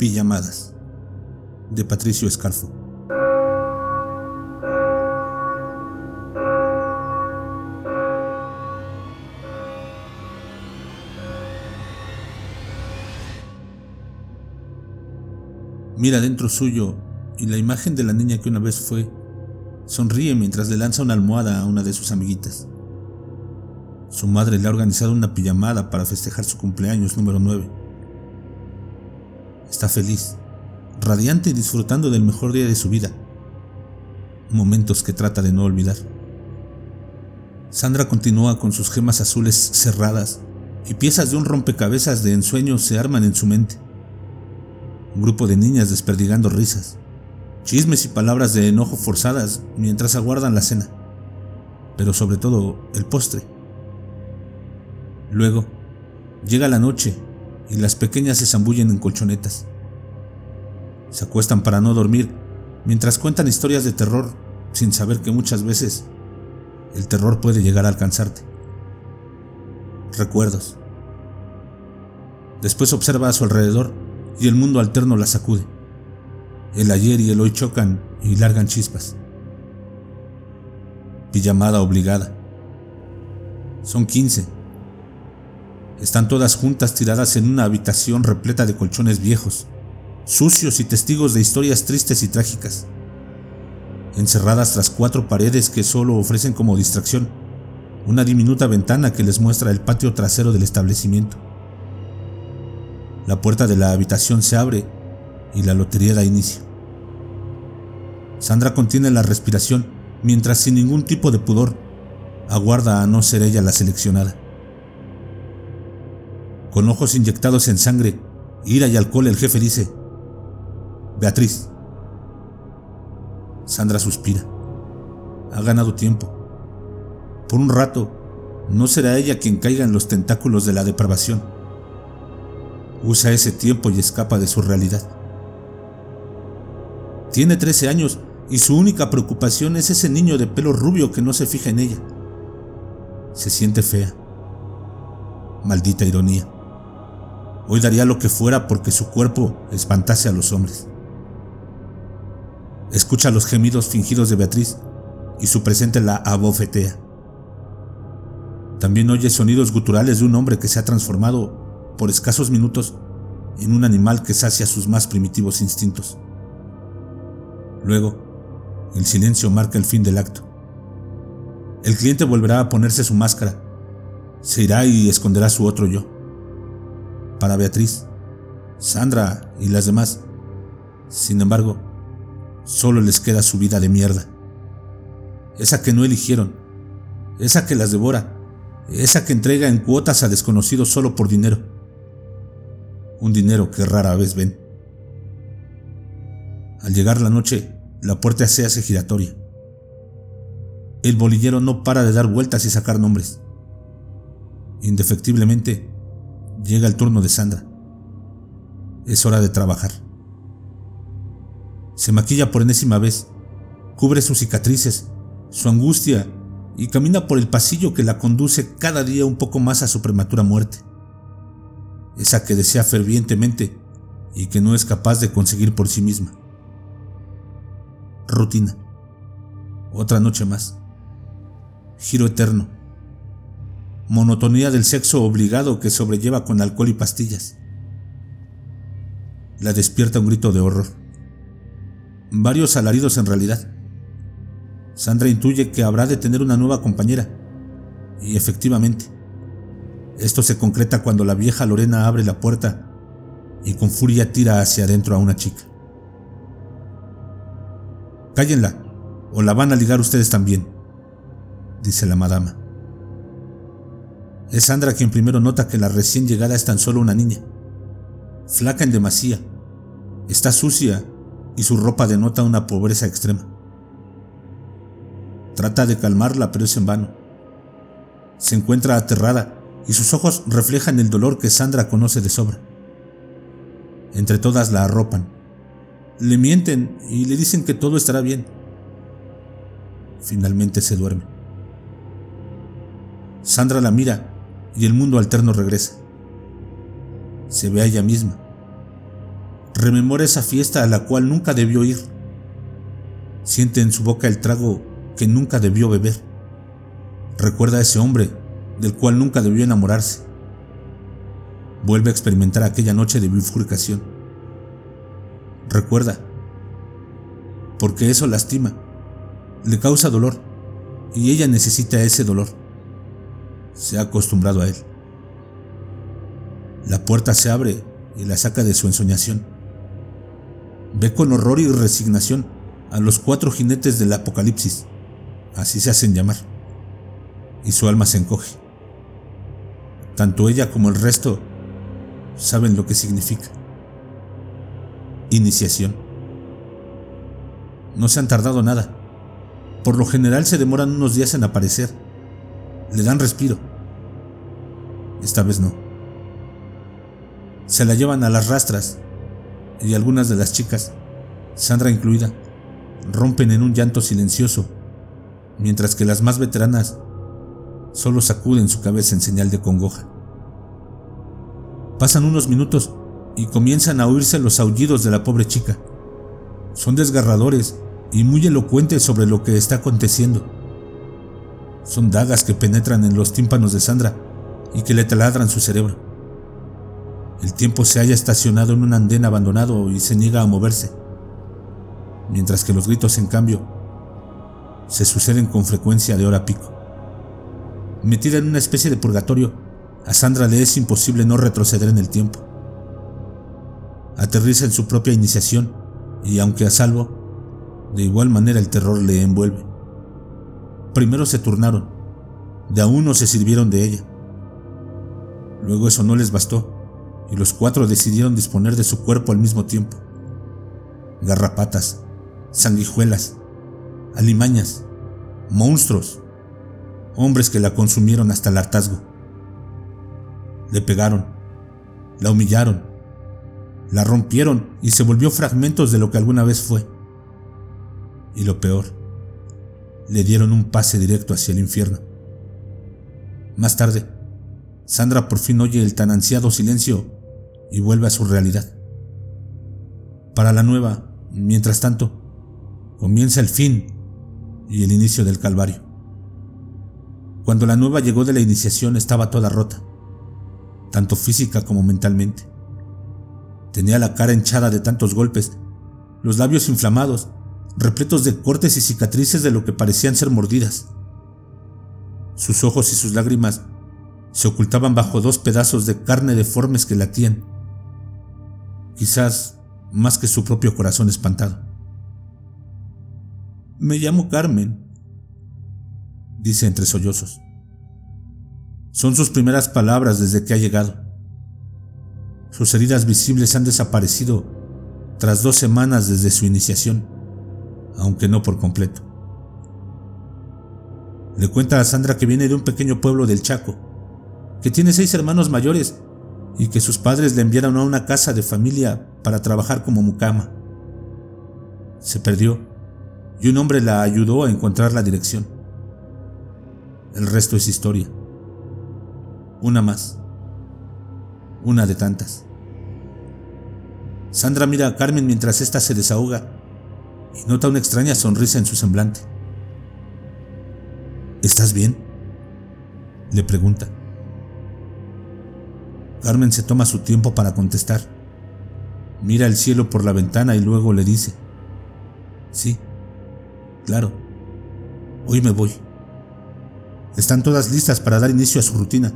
Pijamadas de Patricio Escarfo. Mira dentro suyo y la imagen de la niña que una vez fue sonríe mientras le lanza una almohada a una de sus amiguitas. Su madre le ha organizado una pijamada para festejar su cumpleaños número 9. Está feliz, radiante y disfrutando del mejor día de su vida. Momentos que trata de no olvidar. Sandra continúa con sus gemas azules cerradas y piezas de un rompecabezas de ensueño se arman en su mente un grupo de niñas desperdigando risas, chismes y palabras de enojo forzadas mientras aguardan la cena, pero sobre todo el postre. Luego, llega la noche y las pequeñas se zambullen en colchonetas. Se acuestan para no dormir mientras cuentan historias de terror sin saber que muchas veces el terror puede llegar a alcanzarte. Recuerdos. Después observa a su alrededor y el mundo alterno la sacude. El ayer y el hoy chocan y largan chispas. Pijamada obligada. Son 15. Están todas juntas tiradas en una habitación repleta de colchones viejos, sucios y testigos de historias tristes y trágicas. Encerradas tras cuatro paredes que solo ofrecen como distracción una diminuta ventana que les muestra el patio trasero del establecimiento. La puerta de la habitación se abre y la lotería da inicio. Sandra contiene la respiración mientras sin ningún tipo de pudor aguarda a no ser ella la seleccionada. Con ojos inyectados en sangre, ira y alcohol, el jefe dice, Beatriz. Sandra suspira. Ha ganado tiempo. Por un rato, no será ella quien caiga en los tentáculos de la depravación usa ese tiempo y escapa de su realidad. Tiene 13 años y su única preocupación es ese niño de pelo rubio que no se fija en ella. Se siente fea. Maldita ironía. Hoy daría lo que fuera porque su cuerpo espantase a los hombres. Escucha los gemidos fingidos de Beatriz y su presente la abofetea. También oye sonidos guturales de un hombre que se ha transformado por escasos minutos en un animal que sacia sus más primitivos instintos. Luego, el silencio marca el fin del acto. El cliente volverá a ponerse su máscara, se irá y esconderá su otro yo. Para Beatriz, Sandra y las demás, sin embargo, solo les queda su vida de mierda. Esa que no eligieron, esa que las devora, esa que entrega en cuotas a desconocidos solo por dinero un dinero que rara vez ven. Al llegar la noche, la puerta se hace giratoria. El bolillero no para de dar vueltas y sacar nombres. Indefectiblemente, llega el turno de Sandra. Es hora de trabajar. Se maquilla por enésima vez, cubre sus cicatrices, su angustia y camina por el pasillo que la conduce cada día un poco más a su prematura muerte esa que desea fervientemente y que no es capaz de conseguir por sí misma. Rutina. Otra noche más. Giro eterno. Monotonía del sexo obligado que sobrelleva con alcohol y pastillas. La despierta un grito de horror. Varios alaridos en realidad. Sandra intuye que habrá de tener una nueva compañera. Y efectivamente, esto se concreta cuando la vieja Lorena abre la puerta y con furia tira hacia adentro a una chica. Cállenla, o la van a ligar ustedes también, dice la madama. Es Sandra quien primero nota que la recién llegada es tan solo una niña, flaca en demasía, está sucia y su ropa denota una pobreza extrema. Trata de calmarla, pero es en vano. Se encuentra aterrada y sus ojos reflejan el dolor que Sandra conoce de sobra. Entre todas la arropan, le mienten y le dicen que todo estará bien. Finalmente se duerme. Sandra la mira y el mundo alterno regresa. Se ve a ella misma. Rememora esa fiesta a la cual nunca debió ir. Siente en su boca el trago que nunca debió beber. Recuerda a ese hombre del cual nunca debió enamorarse. Vuelve a experimentar aquella noche de bifurcación. Recuerda, porque eso lastima, le causa dolor y ella necesita ese dolor. Se ha acostumbrado a él. La puerta se abre y la saca de su ensoñación. Ve con horror y resignación a los cuatro jinetes del apocalipsis, así se hacen llamar, y su alma se encoge. Tanto ella como el resto saben lo que significa. Iniciación. No se han tardado nada. Por lo general se demoran unos días en aparecer. Le dan respiro. Esta vez no. Se la llevan a las rastras y algunas de las chicas, Sandra incluida, rompen en un llanto silencioso, mientras que las más veteranas solo sacuden su cabeza en señal de congoja. Pasan unos minutos y comienzan a oírse los aullidos de la pobre chica. Son desgarradores y muy elocuentes sobre lo que está aconteciendo. Son dagas que penetran en los tímpanos de Sandra y que le taladran su cerebro. El tiempo se halla estacionado en un andén abandonado y se niega a moverse, mientras que los gritos, en cambio, se suceden con frecuencia de hora pico. Metida en una especie de purgatorio, a Sandra le es imposible no retroceder en el tiempo. Aterriza en su propia iniciación y aunque a salvo, de igual manera el terror le envuelve. Primero se turnaron, de a uno se sirvieron de ella. Luego eso no les bastó y los cuatro decidieron disponer de su cuerpo al mismo tiempo. Garrapatas, sanguijuelas, alimañas, monstruos, hombres que la consumieron hasta el hartazgo. Le pegaron, la humillaron, la rompieron y se volvió fragmentos de lo que alguna vez fue. Y lo peor, le dieron un pase directo hacia el infierno. Más tarde, Sandra por fin oye el tan ansiado silencio y vuelve a su realidad. Para la nueva, mientras tanto, comienza el fin y el inicio del Calvario. Cuando la nueva llegó de la iniciación estaba toda rota tanto física como mentalmente. Tenía la cara hinchada de tantos golpes, los labios inflamados, repletos de cortes y cicatrices de lo que parecían ser mordidas. Sus ojos y sus lágrimas se ocultaban bajo dos pedazos de carne deformes que latían, quizás más que su propio corazón espantado. Me llamo Carmen, dice entre sollozos. Son sus primeras palabras desde que ha llegado. Sus heridas visibles han desaparecido tras dos semanas desde su iniciación, aunque no por completo. Le cuenta a Sandra que viene de un pequeño pueblo del Chaco, que tiene seis hermanos mayores y que sus padres le enviaron a una casa de familia para trabajar como mucama. Se perdió y un hombre la ayudó a encontrar la dirección. El resto es historia. Una más. Una de tantas. Sandra mira a Carmen mientras ésta se desahoga y nota una extraña sonrisa en su semblante. ¿Estás bien? Le pregunta. Carmen se toma su tiempo para contestar. Mira el cielo por la ventana y luego le dice, sí, claro, hoy me voy. Están todas listas para dar inicio a su rutina.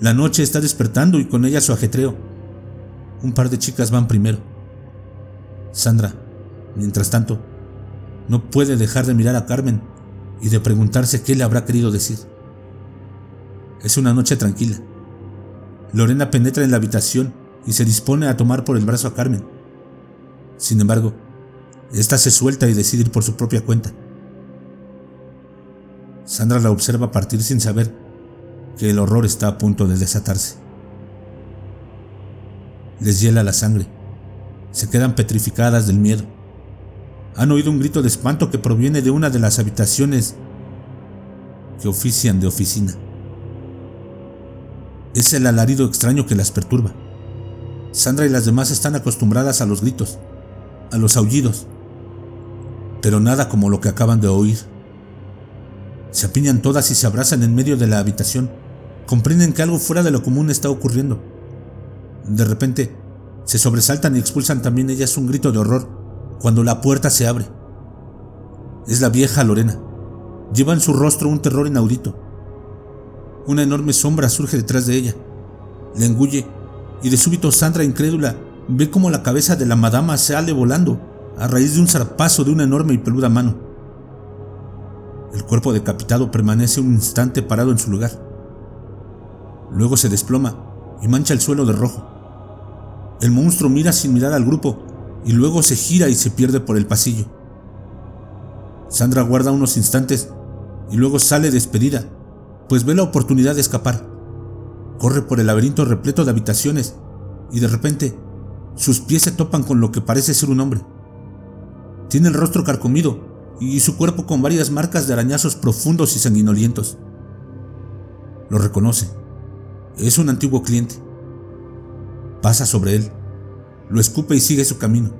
La noche está despertando y con ella su ajetreo. Un par de chicas van primero. Sandra, mientras tanto, no puede dejar de mirar a Carmen y de preguntarse qué le habrá querido decir. Es una noche tranquila. Lorena penetra en la habitación y se dispone a tomar por el brazo a Carmen. Sin embargo, ésta se suelta y decide ir por su propia cuenta. Sandra la observa partir sin saber que el horror está a punto de desatarse. Les hiela la sangre. Se quedan petrificadas del miedo. Han oído un grito de espanto que proviene de una de las habitaciones que ofician de oficina. Es el alarido extraño que las perturba. Sandra y las demás están acostumbradas a los gritos, a los aullidos, pero nada como lo que acaban de oír. Se apiñan todas y se abrazan en medio de la habitación. Comprenden que algo fuera de lo común está ocurriendo. De repente, se sobresaltan y expulsan también ellas un grito de horror cuando la puerta se abre. Es la vieja Lorena. Lleva en su rostro un terror inaudito. Una enorme sombra surge detrás de ella. Le engulle y de súbito Sandra, incrédula, ve como la cabeza de la madama sale volando a raíz de un zarpazo de una enorme y peluda mano. El cuerpo decapitado permanece un instante parado en su lugar. Luego se desploma y mancha el suelo de rojo. El monstruo mira sin mirar al grupo y luego se gira y se pierde por el pasillo. Sandra guarda unos instantes y luego sale despedida, pues ve la oportunidad de escapar. Corre por el laberinto repleto de habitaciones y de repente sus pies se topan con lo que parece ser un hombre. Tiene el rostro carcomido y su cuerpo con varias marcas de arañazos profundos y sanguinolientos. Lo reconoce. Es un antiguo cliente. Pasa sobre él, lo escupe y sigue su camino.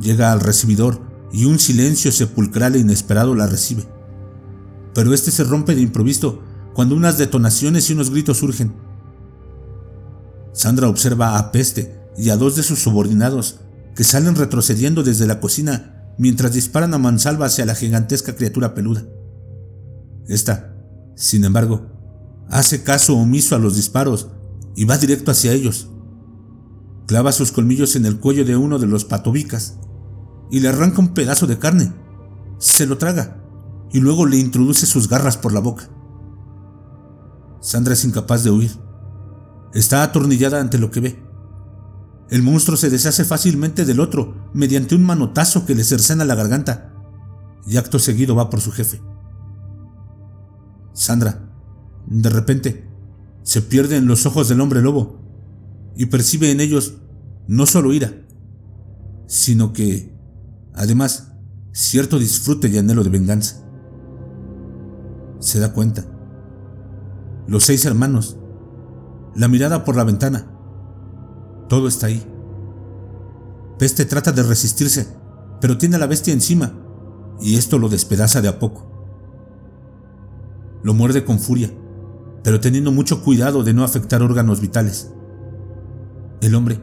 Llega al recibidor y un silencio sepulcral e inesperado la recibe. Pero este se rompe de improviso cuando unas detonaciones y unos gritos surgen. Sandra observa a Peste y a dos de sus subordinados que salen retrocediendo desde la cocina mientras disparan a mansalva hacia la gigantesca criatura peluda. Esta, sin embargo, hace caso omiso a los disparos y va directo hacia ellos. Clava sus colmillos en el cuello de uno de los patobicas y le arranca un pedazo de carne. Se lo traga y luego le introduce sus garras por la boca. Sandra es incapaz de huir. Está atornillada ante lo que ve. El monstruo se deshace fácilmente del otro mediante un manotazo que le cercena la garganta y acto seguido va por su jefe. Sandra, de repente, se pierde en los ojos del hombre lobo y percibe en ellos no solo ira, sino que, además, cierto disfrute y anhelo de venganza. Se da cuenta. Los seis hermanos, la mirada por la ventana, todo está ahí. Peste trata de resistirse, pero tiene a la bestia encima, y esto lo despedaza de a poco. Lo muerde con furia, pero teniendo mucho cuidado de no afectar órganos vitales. El hombre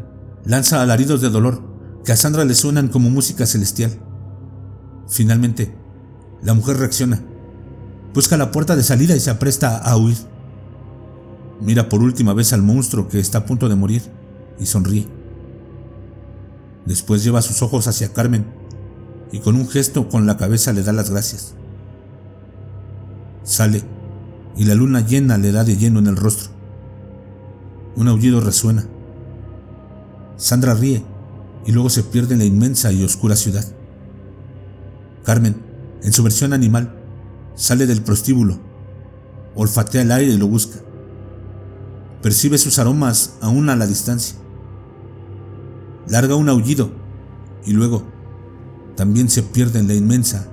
lanza alaridos de dolor que a Sandra le suenan como música celestial. Finalmente, la mujer reacciona, busca la puerta de salida y se apresta a huir. Mira por última vez al monstruo que está a punto de morir y sonríe. Después lleva sus ojos hacia Carmen y con un gesto con la cabeza le da las gracias. Sale y la luna llena le da de lleno en el rostro. Un aullido resuena. Sandra ríe y luego se pierde en la inmensa y oscura ciudad. Carmen, en su versión animal, sale del prostíbulo, olfatea el aire y lo busca. Percibe sus aromas aún a la distancia larga un aullido y luego también se pierde en la inmensa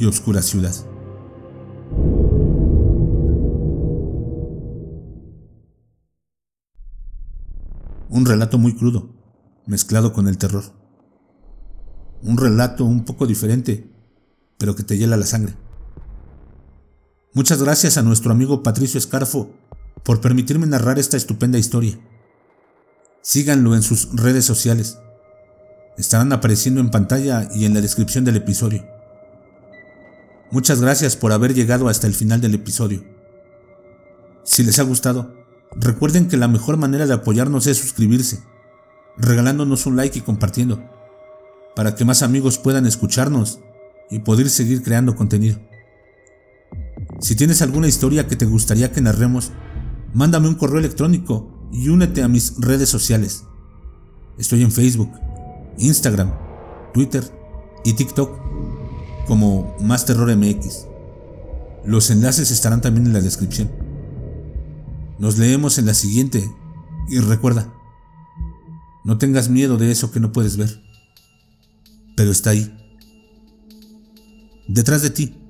y oscura ciudad. Un relato muy crudo, mezclado con el terror. Un relato un poco diferente, pero que te hiela la sangre. Muchas gracias a nuestro amigo Patricio Escarfo por permitirme narrar esta estupenda historia. Síganlo en sus redes sociales. Estarán apareciendo en pantalla y en la descripción del episodio. Muchas gracias por haber llegado hasta el final del episodio. Si les ha gustado, recuerden que la mejor manera de apoyarnos es suscribirse, regalándonos un like y compartiendo, para que más amigos puedan escucharnos y poder seguir creando contenido. Si tienes alguna historia que te gustaría que narremos, mándame un correo electrónico y únete a mis redes sociales. Estoy en Facebook, Instagram, Twitter y TikTok como Más Terror MX. Los enlaces estarán también en la descripción. Nos leemos en la siguiente y recuerda, no tengas miedo de eso que no puedes ver, pero está ahí, detrás de ti